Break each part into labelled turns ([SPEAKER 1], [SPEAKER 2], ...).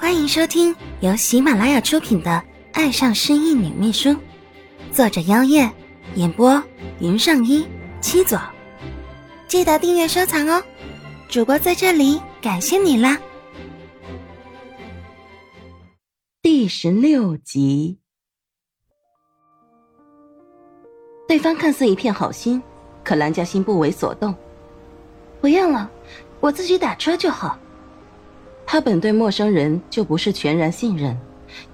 [SPEAKER 1] 欢迎收听由喜马拉雅出品的《爱上失忆女秘书》，作者：妖夜，演播：云上一七左。记得订阅收藏哦！主播在这里感谢你啦！
[SPEAKER 2] 第十六集，对方看似一片好心，可兰嘉欣不为所动。
[SPEAKER 1] 不用了，我自己打车就好。
[SPEAKER 2] 他本对陌生人就不是全然信任，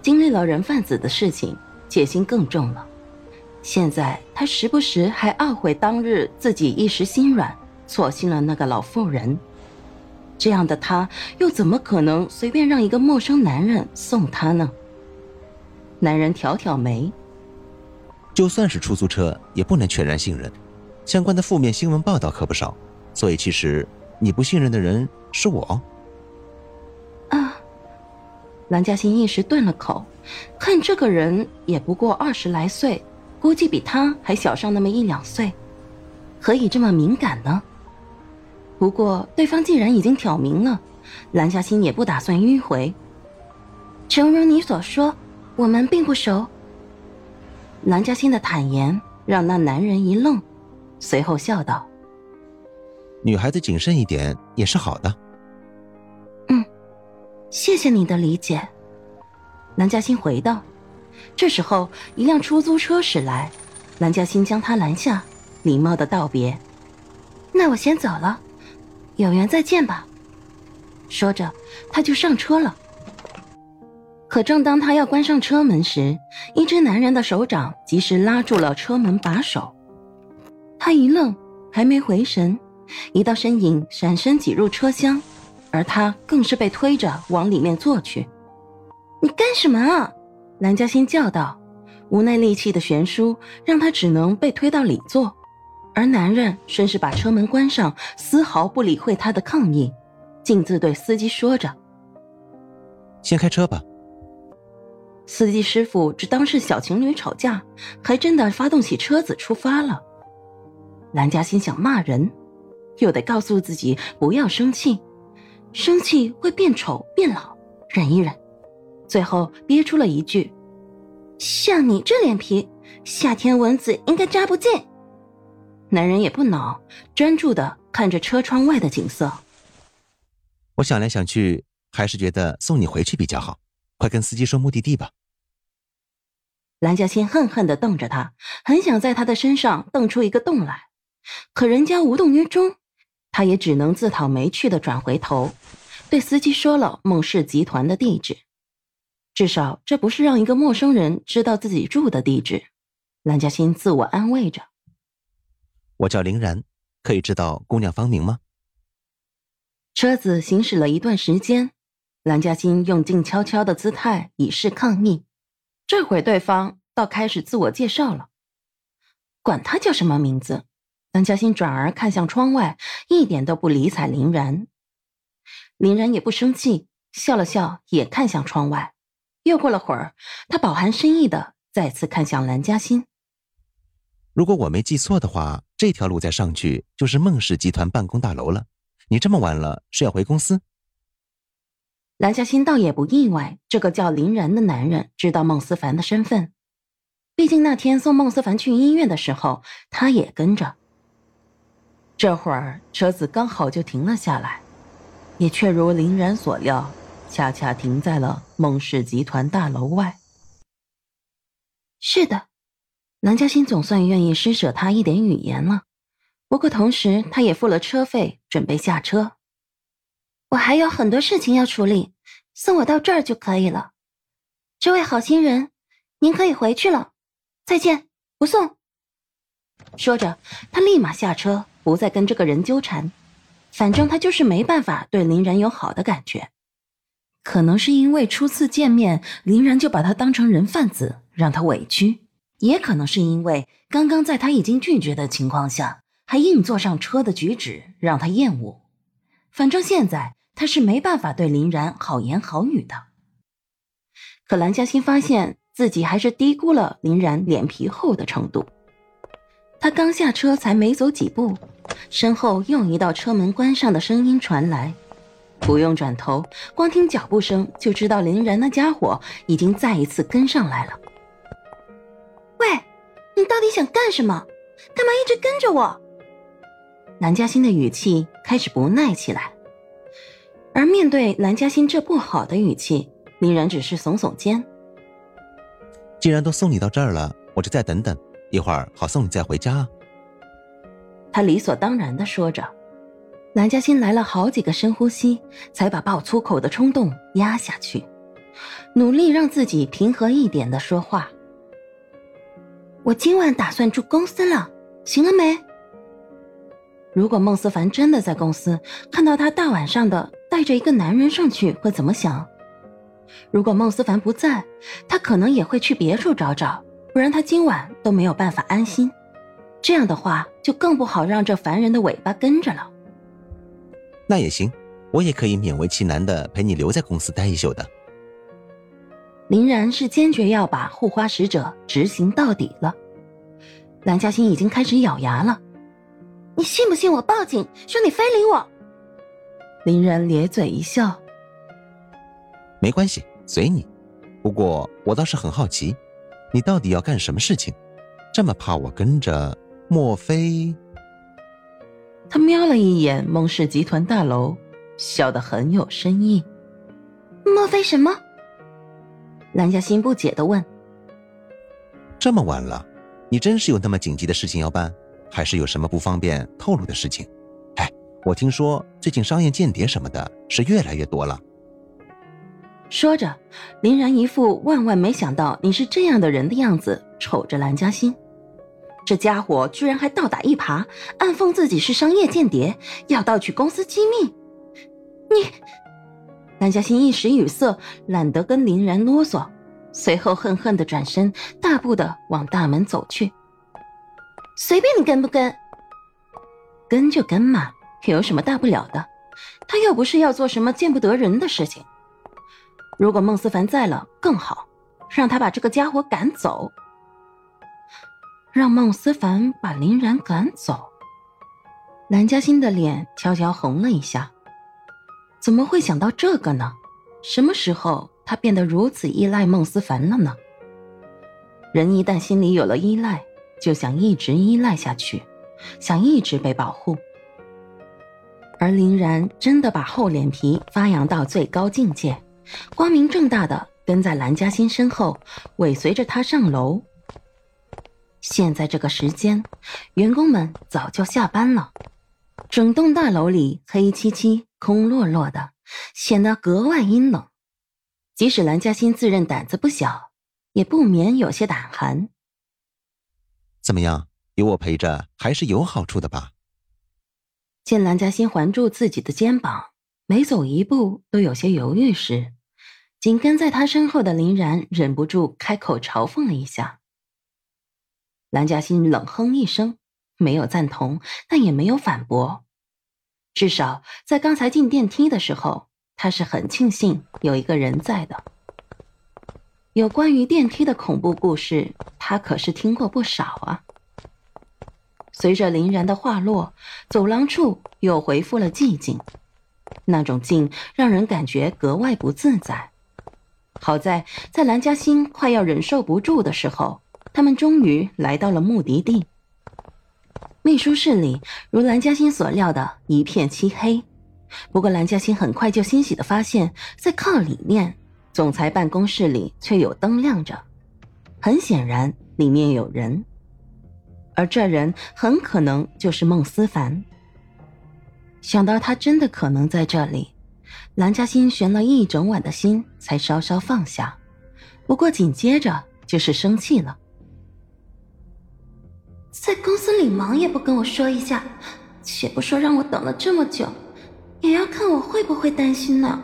[SPEAKER 2] 经历了人贩子的事情，戒心更重了。现在他时不时还懊悔当日自己一时心软，错信了那个老妇人。这样的他，又怎么可能随便让一个陌生男人送他呢？男人挑挑眉，
[SPEAKER 3] 就算是出租车，也不能全然信任，相关的负面新闻报道可不少。所以，其实你不信任的人是我。
[SPEAKER 2] 兰嘉欣一时顿了口，看这个人也不过二十来岁，估计比他还小上那么一两岁，何以这么敏感呢？不过对方既然已经挑明了，兰嘉欣也不打算迂回。
[SPEAKER 1] 诚如你所说，我们并不熟。
[SPEAKER 2] 兰嘉欣的坦言让那男人一愣，随后笑道：“
[SPEAKER 3] 女孩子谨慎一点也是好的。”
[SPEAKER 1] 谢谢你的理解，
[SPEAKER 2] 南嘉欣回道。这时候，一辆出租车驶来，南嘉欣将他拦下，礼貌的道别：“
[SPEAKER 1] 那我先走了，有缘再见吧。”
[SPEAKER 2] 说着，他就上车了。可正当他要关上车门时，一只男人的手掌及时拉住了车门把手。他一愣，还没回神，一道身影闪身挤入车厢。而他更是被推着往里面坐去。
[SPEAKER 1] 你干什么啊？
[SPEAKER 2] 兰嘉欣叫道。无奈力气的悬殊让他只能被推到里座，而男人顺势把车门关上，丝毫不理会他的抗议，径自对司机说着：“
[SPEAKER 3] 先开车吧。”
[SPEAKER 2] 司机师傅只当是小情侣吵架，还真的发动起车子出发了。兰嘉欣想骂人，又得告诉自己不要生气。生气会变丑变老，忍一忍，最后憋出了一句：“
[SPEAKER 1] 像你这脸皮，夏天蚊子应该扎不进。”
[SPEAKER 2] 男人也不恼，专注的看着车窗外的景色。
[SPEAKER 3] 我想来想去，还是觉得送你回去比较好。快跟司机说目的地吧。
[SPEAKER 2] 蓝嘉欣恨恨的瞪着他，很想在他的身上瞪出一个洞来，可人家无动于衷。他也只能自讨没趣的转回头，对司机说了孟氏集团的地址。至少这不是让一个陌生人知道自己住的地址。蓝嘉欣自我安慰着。
[SPEAKER 3] 我叫林然，可以知道姑娘芳名吗？
[SPEAKER 2] 车子行驶了一段时间，蓝嘉欣用静悄悄的姿态以示抗议。这会对方倒开始自我介绍了，管他叫什么名字。蓝嘉欣转而看向窗外，一点都不理睬林然。林然也不生气，笑了笑，也看向窗外。又过了会儿，他饱含深意的再次看向蓝嘉欣。
[SPEAKER 3] 如果我没记错的话，这条路再上去就是孟氏集团办公大楼了。你这么晚了是要回公司？
[SPEAKER 2] 蓝嘉欣倒也不意外，这个叫林然的男人知道孟思凡的身份。毕竟那天送孟思凡去医院的时候，他也跟着。这会儿车子刚好就停了下来，也确如林然所料，恰恰停在了孟氏集团大楼外。
[SPEAKER 1] 是的，
[SPEAKER 2] 南嘉欣总算愿意施舍他一点语言了。不过同时，他也付了车费，准备下车。
[SPEAKER 1] 我还有很多事情要处理，送我到这儿就可以了。这位好心人，您可以回去了，再见，不送。
[SPEAKER 2] 说着，他立马下车。不再跟这个人纠缠，反正他就是没办法对林然有好的感觉。可能是因为初次见面，林然就把他当成人贩子，让他委屈；也可能是因为刚刚在他已经拒绝的情况下，还硬坐上车的举止让他厌恶。反正现在他是没办法对林然好言好语的。可蓝嘉欣发现自己还是低估了林然脸皮厚的程度。他刚下车，才没走几步。身后又一道车门关上的声音传来，不用转头，光听脚步声就知道林然那家伙已经再一次跟上来了。
[SPEAKER 1] 喂，你到底想干什么？干嘛一直跟着我？
[SPEAKER 2] 蓝嘉欣的语气开始不耐起来。而面对蓝嘉欣这不好的语气，林然只是耸耸肩。
[SPEAKER 3] 既然都送你到这儿了，我就再等等，一会儿好送你再回家啊。
[SPEAKER 2] 他理所当然的说着。蓝嘉欣来了好几个深呼吸，才把爆粗口的冲动压下去，努力让自己平和一点的说话。
[SPEAKER 1] 我今晚打算住公司了，行了没？
[SPEAKER 2] 如果孟思凡真的在公司看到他大晚上的带着一个男人上去，会怎么想？如果孟思凡不在，他可能也会去别处找找，不然他今晚都没有办法安心。这样的话，就更不好让这凡人的尾巴跟着了。
[SPEAKER 3] 那也行，我也可以勉为其难的陪你留在公司待一宿的。
[SPEAKER 2] 林然是坚决要把护花使者执行到底了。蓝嘉欣已经开始咬牙了，
[SPEAKER 1] 你信不信我报警说你非礼我？
[SPEAKER 2] 林然咧嘴一笑，
[SPEAKER 3] 没关系，随你。不过我倒是很好奇，你到底要干什么事情？这么怕我跟着？莫非？
[SPEAKER 2] 他瞄了一眼孟氏集团大楼，笑得很有深意。
[SPEAKER 1] 莫非什么？
[SPEAKER 2] 蓝嘉欣不解的问。
[SPEAKER 3] 这么晚了，你真是有那么紧急的事情要办，还是有什么不方便透露的事情？哎，我听说最近商业间谍什么的是越来越多了。
[SPEAKER 2] 说着，林然一副万万没想到你是这样的人的样子，瞅着蓝嘉欣。这家伙居然还倒打一耙，暗讽自己是商业间谍，要盗取公司机密。
[SPEAKER 1] 你，
[SPEAKER 2] 蓝嘉欣一时语塞，懒得跟林然啰嗦，随后恨恨的转身，大步的往大门走去。
[SPEAKER 1] 随便你跟不跟，
[SPEAKER 2] 跟就跟嘛，有什么大不了的？他又不是要做什么见不得人的事情。如果孟思凡在了更好，让他把这个家伙赶走。让孟思凡把林然赶走。蓝嘉欣的脸悄悄红了一下，怎么会想到这个呢？什么时候他变得如此依赖孟思凡了呢？人一旦心里有了依赖，就想一直依赖下去，想一直被保护。而林然真的把厚脸皮发扬到最高境界，光明正大的跟在蓝嘉欣身后，尾随着他上楼。现在这个时间，员工们早就下班了，整栋大楼里黑漆漆、空落落的，显得格外阴冷。即使蓝嘉欣自认胆子不小，也不免有些胆寒。
[SPEAKER 3] 怎么样，有我陪着还是有好处的吧？
[SPEAKER 2] 见蓝嘉欣环住自己的肩膀，每走一步都有些犹豫时，紧跟在他身后的林然忍不住开口嘲讽了一下。蓝嘉欣冷哼一声，没有赞同，但也没有反驳。至少在刚才进电梯的时候，他是很庆幸有一个人在的。有关于电梯的恐怖故事，他可是听过不少啊。随着林然的话落，走廊处又恢复了寂静，那种静让人感觉格外不自在。好在在蓝嘉欣快要忍受不住的时候。他们终于来到了目的地。秘书室里如蓝嘉欣所料的一片漆黑，不过蓝嘉欣很快就欣喜的发现，在靠里面，总裁办公室里却有灯亮着，很显然里面有人，而这人很可能就是孟思凡。想到他真的可能在这里，蓝嘉欣悬了一整晚的心才稍稍放下，不过紧接着就是生气了。
[SPEAKER 1] 在公司里忙也不跟我说一下，且不说让我等了这么久，也要看我会不会担心呢。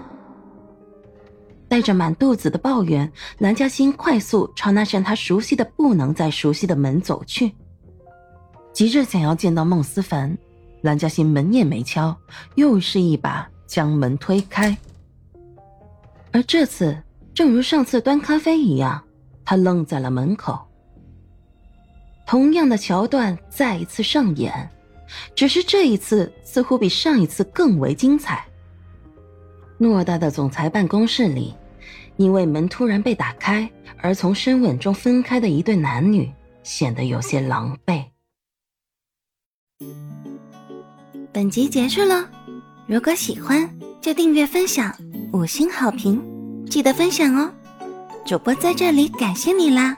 [SPEAKER 2] 带着满肚子的抱怨，蓝嘉欣快速朝那扇他熟悉的不能再熟悉的门走去，急着想要见到孟思凡。蓝嘉欣门也没敲，又是一把将门推开。而这次，正如上次端咖啡一样，他愣在了门口。同样的桥段再一次上演，只是这一次似乎比上一次更为精彩。偌大的总裁办公室里，因为门突然被打开而从深吻中分开的一对男女显得有些狼狈。
[SPEAKER 1] 本集结束了，如果喜欢就订阅分享，五星好评，记得分享哦！主播在这里感谢你啦！